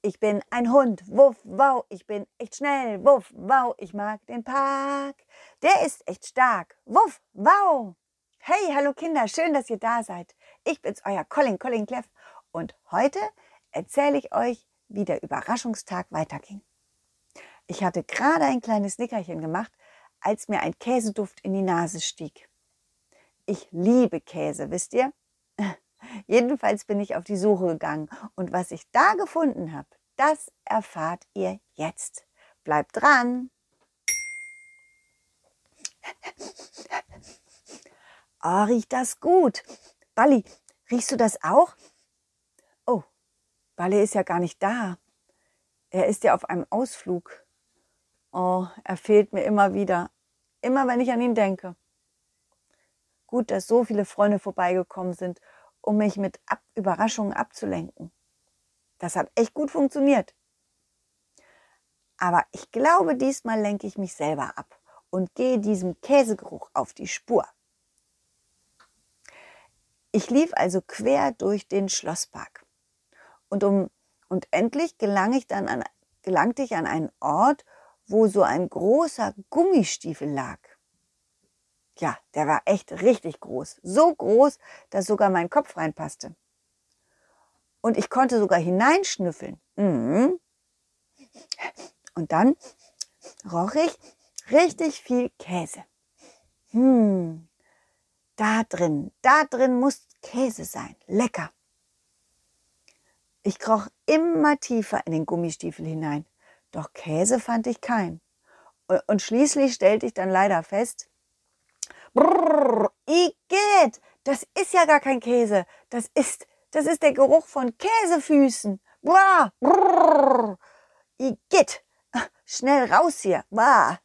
Ich bin ein Hund, wuff, wow, ich bin echt schnell, wuff, wow, ich mag den Park. Der ist echt stark, wuff, wow. Hey, hallo Kinder, schön, dass ihr da seid. Ich bin's, euer Colin, Colin Cleff. Und heute erzähle ich euch, wie der Überraschungstag weiterging. Ich hatte gerade ein kleines Nickerchen gemacht, als mir ein Käseduft in die Nase stieg. Ich liebe Käse, wisst ihr? Jedenfalls bin ich auf die Suche gegangen und was ich da gefunden habe, das erfahrt ihr jetzt. Bleibt dran! Oh, riecht das gut. Balli, riechst du das auch? Oh, Balli ist ja gar nicht da. Er ist ja auf einem Ausflug. Oh, er fehlt mir immer wieder. Immer wenn ich an ihn denke. Gut, dass so viele Freunde vorbeigekommen sind, um mich mit Ab Überraschungen abzulenken. Das hat echt gut funktioniert. Aber ich glaube, diesmal lenke ich mich selber ab und gehe diesem Käsegeruch auf die Spur. Ich lief also quer durch den Schlosspark. Und, um, und endlich gelang ich dann an, gelangte ich an einen Ort, wo so ein großer Gummistiefel lag. Ja, der war echt richtig groß. So groß, dass sogar mein Kopf reinpasste. Und ich konnte sogar hineinschnüffeln. Mhm. Und dann roch ich richtig viel Käse. Hm, da drin, da drin muss Käse sein. Lecker. Ich kroch immer tiefer in den Gummistiefel hinein. Doch Käse fand ich keinen. Und schließlich stellte ich dann leider fest, brrr, Igitt, das ist ja gar kein Käse. Das ist, das ist der Geruch von Käsefüßen. Brrr, brrr, Igitt, schnell raus hier. Bah.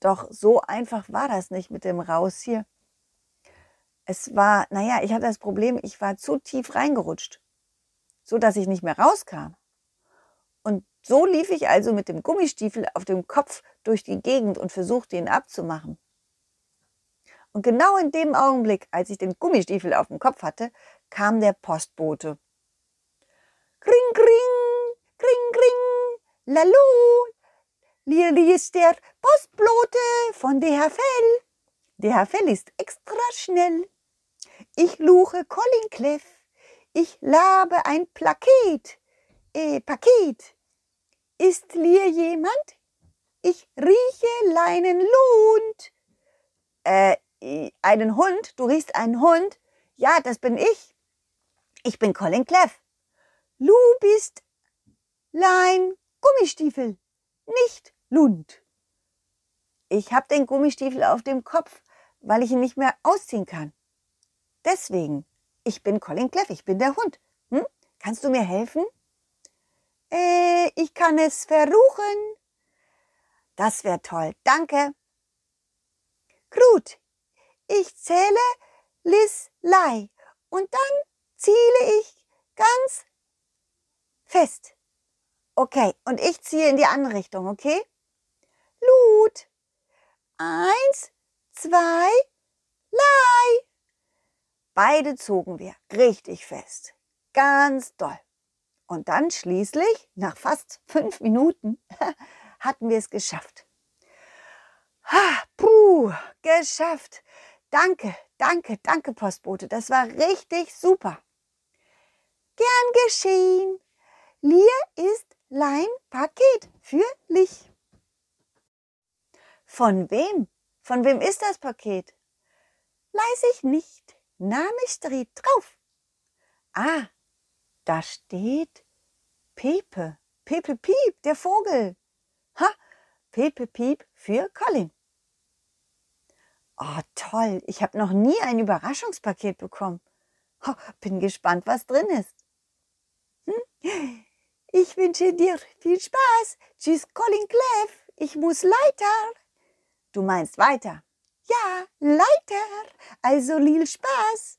Doch so einfach war das nicht mit dem Raus hier. Es war, naja, ich hatte das Problem, ich war zu tief reingerutscht, so dass ich nicht mehr rauskam. Und so lief ich also mit dem Gummistiefel auf dem Kopf durch die Gegend und versuchte ihn abzumachen. Und genau in dem Augenblick, als ich den Gummistiefel auf dem Kopf hatte, kam der Postbote. Kring, kring, kring, kring, lalu, Lili ist der Postbote von DHFL. DHFL ist extra schnell. Ich luche Colin Cleff. Ich labe ein Plaket. Äh, Paket. Ist hier jemand? Ich rieche Leinenlund. Äh, einen Hund? Du riechst einen Hund? Ja, das bin ich. Ich bin Colin Cleff. Du bist Lein Gummistiefel, nicht Lund. Ich habe den Gummistiefel auf dem Kopf, weil ich ihn nicht mehr ausziehen kann. Deswegen, ich bin Colin Cleff, ich bin der Hund. Hm? Kannst du mir helfen? Äh, ich kann es verruchen. Das wäre toll, danke. Gut, ich zähle Liz Lei und dann ziele ich ganz fest. Okay, und ich ziehe in die andere Richtung, okay? Lut. Eins, zwei, Lei. Beide zogen wir richtig fest. Ganz doll. Und dann schließlich, nach fast fünf Minuten, hatten wir es geschafft. Ha, puh, geschafft. Danke, danke, danke, Postbote. Das war richtig super. Gern geschehen. Lia ist Lein Paket für Lich. Von wem? Von wem ist das Paket? Weiß ich nicht. Name steht drauf. Ah, da steht Pepe. Pepe Piep, der Vogel. Ha, Pepe Piep für Colin. Oh, toll. Ich habe noch nie ein Überraschungspaket bekommen. Oh, bin gespannt, was drin ist. Hm? Ich wünsche dir viel Spaß. Tschüss, Colin Cleff. Ich muss weiter. Du meinst weiter? Ja, Leiter. Also Lil Spaß.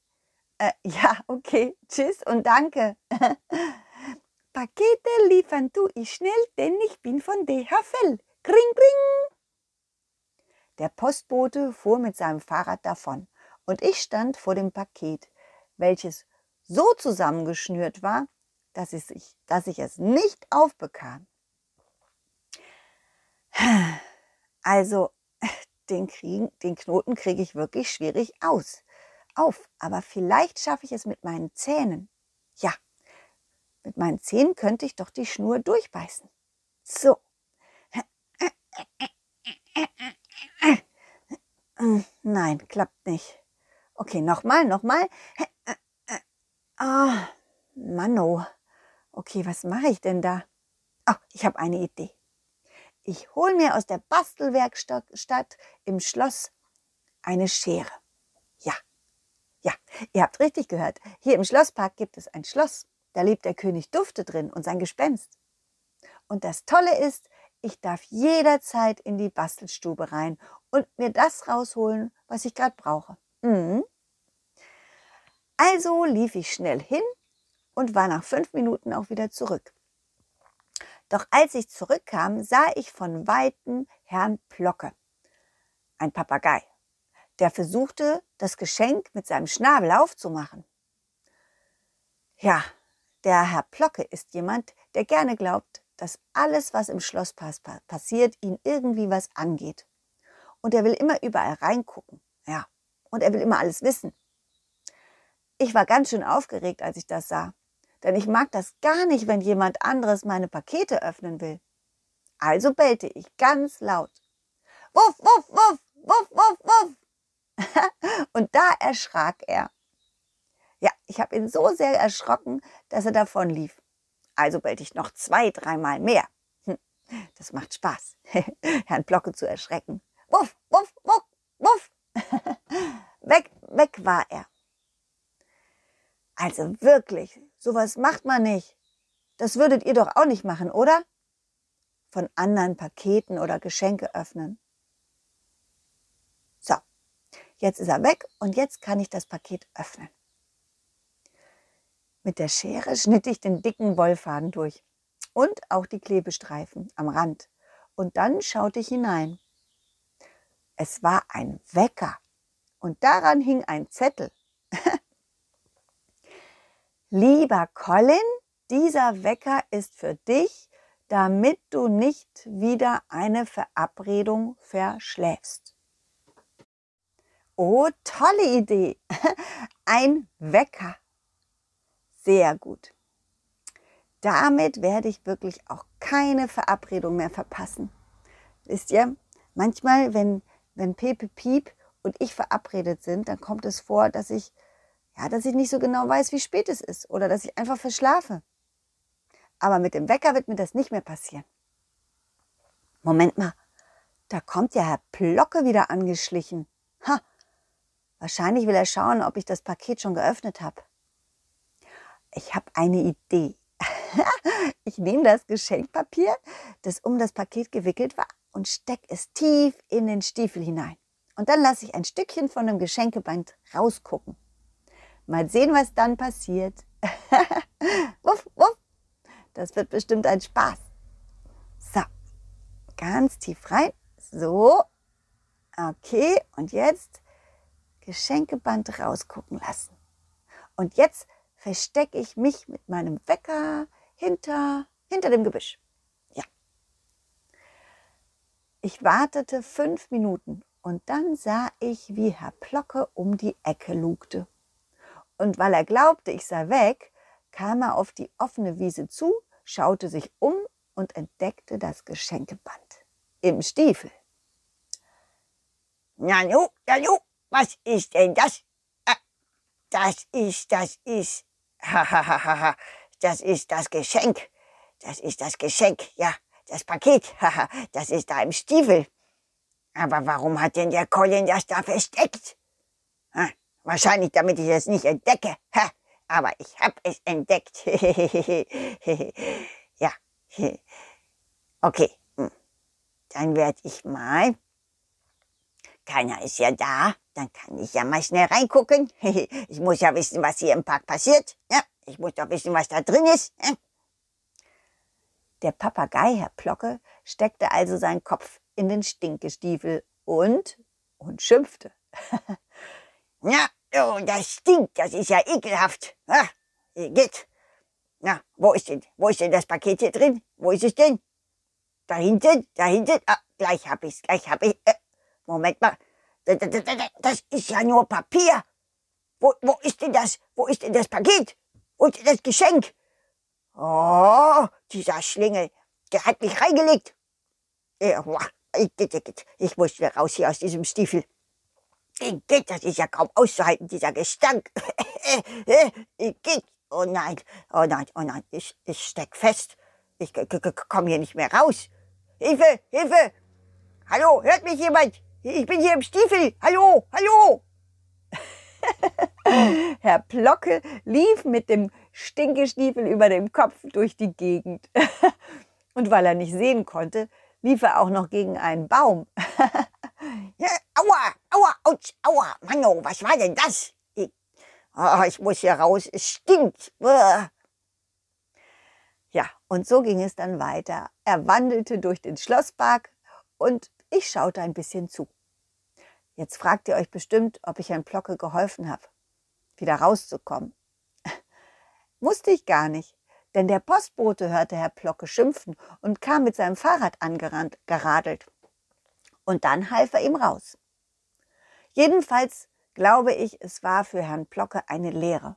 Äh, ja, okay. Tschüss und danke. Pakete liefern tu ich schnell, denn ich bin von DHFL. Kring, kring. Der Postbote fuhr mit seinem Fahrrad davon und ich stand vor dem Paket, welches so zusammengeschnürt war, dass ich, dass ich es nicht aufbekam. Also, den, kriegen, den Knoten kriege ich wirklich schwierig aus. Auf, aber vielleicht schaffe ich es mit meinen Zähnen. Ja, mit meinen Zähnen könnte ich doch die Schnur durchbeißen. So. Nein, klappt nicht. Okay, nochmal, nochmal. Ah, oh, Manno. Okay, was mache ich denn da? Oh, ich habe eine Idee. Ich hole mir aus der Bastelwerkstatt im Schloss eine Schere. Ja, ja, ihr habt richtig gehört. Hier im Schlosspark gibt es ein Schloss. Da lebt der König Dufte drin und sein Gespenst. Und das Tolle ist, ich darf jederzeit in die Bastelstube rein und mir das rausholen, was ich gerade brauche. Mhm. Also lief ich schnell hin und war nach fünf Minuten auch wieder zurück. Doch als ich zurückkam, sah ich von weitem Herrn Plocke, ein Papagei, der versuchte, das Geschenk mit seinem Schnabel aufzumachen. Ja, der Herr Plocke ist jemand, der gerne glaubt, dass alles, was im Schloss passiert, ihn irgendwie was angeht. Und er will immer überall reingucken. Ja, und er will immer alles wissen. Ich war ganz schön aufgeregt, als ich das sah. Denn ich mag das gar nicht, wenn jemand anderes meine Pakete öffnen will. Also bellte ich ganz laut. Wuff, wuff, wuff, wuff, wuff, wuff. Und da erschrak er. Ja, ich habe ihn so sehr erschrocken, dass er davon lief. Also bellte ich noch zwei, dreimal mehr. Hm, das macht Spaß, Herrn Blocke zu erschrecken. Wuff, wuff, wuff, wuff. weg, weg war er. Also wirklich, sowas macht man nicht. Das würdet ihr doch auch nicht machen, oder? Von anderen Paketen oder Geschenke öffnen. So, jetzt ist er weg und jetzt kann ich das Paket öffnen. Mit der Schere schnitt ich den dicken Wollfaden durch und auch die Klebestreifen am Rand. Und dann schaute ich hinein. Es war ein Wecker und daran hing ein Zettel. Lieber Colin, dieser Wecker ist für dich, damit du nicht wieder eine Verabredung verschläfst. Oh, tolle Idee. Ein Wecker. Sehr gut. Damit werde ich wirklich auch keine Verabredung mehr verpassen. Wisst ihr, manchmal, wenn, wenn Pepe Piep und ich verabredet sind, dann kommt es vor, dass ich ja, dass ich nicht so genau weiß, wie spät es ist oder dass ich einfach verschlafe. Aber mit dem Wecker wird mir das nicht mehr passieren. Moment mal, da kommt ja Herr Plocke wieder angeschlichen. Ha, wahrscheinlich will er schauen, ob ich das Paket schon geöffnet habe. Ich habe eine Idee. ich nehme das Geschenkpapier, das um das Paket gewickelt war, und stecke es tief in den Stiefel hinein. Und dann lasse ich ein Stückchen von dem Geschenkeband rausgucken. Mal sehen, was dann passiert. wuff, wuff. Das wird bestimmt ein Spaß. So, ganz tief rein. So, okay. Und jetzt Geschenkeband rausgucken lassen. Und jetzt verstecke ich mich mit meinem Wecker hinter, hinter dem Gebüsch. Ja. Ich wartete fünf Minuten und dann sah ich, wie Herr Plocke um die Ecke lugte und weil er glaubte, ich sei weg, kam er auf die offene Wiese zu, schaute sich um und entdeckte das Geschenkeband im Stiefel. Nanu, Nanu, was ist denn das? Ah, das ist, das ist, hahaha, das ist das Geschenk. Das ist das Geschenk, ja, das Paket, haha, das ist da im Stiefel. Aber warum hat denn der Colin das da versteckt? Ah, Wahrscheinlich, damit ich es nicht entdecke. Ha, aber ich habe es entdeckt. ja. Okay. Hm. Dann werde ich mal. Keiner ist ja da. Dann kann ich ja mal schnell reingucken. ich muss ja wissen, was hier im Park passiert. Ja, ich muss doch wissen, was da drin ist. Der Papagei, Herr Plocke, steckte also seinen Kopf in den Stinkestiefel und, und schimpfte. Ja, oh, das stinkt, das ist ja ekelhaft. Ah, geht. Na, wo ist denn, wo ist denn das Paket hier drin? Wo ist es denn? Da hinten, da hinten. Ah, gleich hab ich's, gleich hab ich. Äh, Moment mal. Das ist ja nur Papier. Wo, wo ist denn das? Wo ist denn das Paket? Denn das Geschenk? Oh, dieser Schlingel, der hat mich reingelegt. Ich muss wieder raus hier aus diesem Stiefel. Das ist ja kaum auszuhalten, dieser Gestank. Oh nein, oh nein, oh nein, ich, ich steck fest. Ich komme hier nicht mehr raus. Hilfe, Hilfe! Hallo, hört mich jemand? Ich bin hier im Stiefel. Hallo, hallo! Herr Plocke lief mit dem Stinkestiefel über dem Kopf durch die Gegend. Und weil er nicht sehen konnte, lief er auch noch gegen einen Baum. ja, aua, aua, ouch, aua, Manno, was war denn das? Ich, oh, ich muss hier raus, es stinkt. Uah. Ja, und so ging es dann weiter. Er wandelte durch den Schlosspark und ich schaute ein bisschen zu. Jetzt fragt ihr euch bestimmt, ob ich Herrn Plocke geholfen habe, wieder rauszukommen. Musste ich gar nicht, denn der Postbote hörte Herr Plocke schimpfen und kam mit seinem Fahrrad angerannt, geradelt. Und dann half er ihm raus. Jedenfalls glaube ich, es war für Herrn Plocke eine Lehre.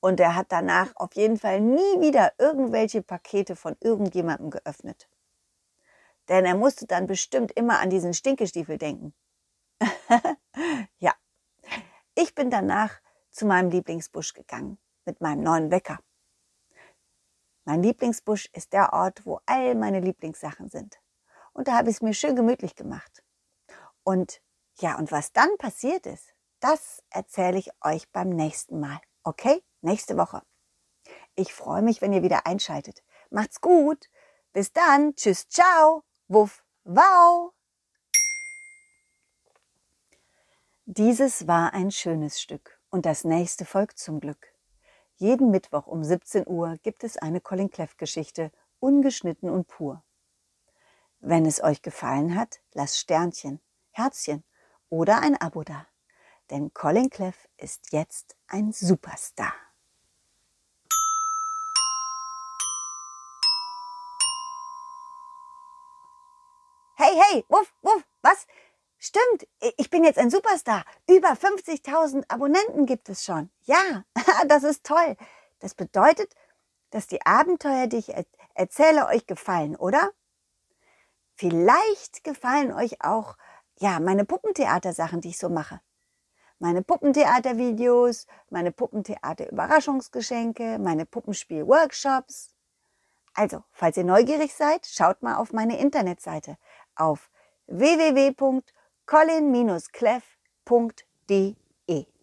Und er hat danach auf jeden Fall nie wieder irgendwelche Pakete von irgendjemandem geöffnet. Denn er musste dann bestimmt immer an diesen Stinkestiefel denken. ja, ich bin danach zu meinem Lieblingsbusch gegangen mit meinem neuen Wecker. Mein Lieblingsbusch ist der Ort, wo all meine Lieblingssachen sind. Und da habe ich es mir schön gemütlich gemacht. Und ja, und was dann passiert ist, das erzähle ich euch beim nächsten Mal. Okay? Nächste Woche. Ich freue mich, wenn ihr wieder einschaltet. Macht's gut. Bis dann. Tschüss, ciao. Wuff, wow. Dieses war ein schönes Stück und das nächste folgt zum Glück. Jeden Mittwoch um 17 Uhr gibt es eine Colin Cleff Geschichte, ungeschnitten und pur. Wenn es euch gefallen hat, lasst Sternchen, Herzchen oder ein Abo da. Denn Colin Cleff ist jetzt ein Superstar. Hey, hey, wuff, wuff, was? Stimmt, ich bin jetzt ein Superstar. Über 50.000 Abonnenten gibt es schon. Ja, das ist toll. Das bedeutet, dass die Abenteuer, die ich erzähle, euch gefallen, oder? Vielleicht gefallen euch auch, ja, meine Puppentheatersachen, die ich so mache. Meine Puppentheatervideos, meine Puppentheater-Überraschungsgeschenke, meine Puppenspiel-Workshops. Also, falls ihr neugierig seid, schaut mal auf meine Internetseite auf www colin-cleff.de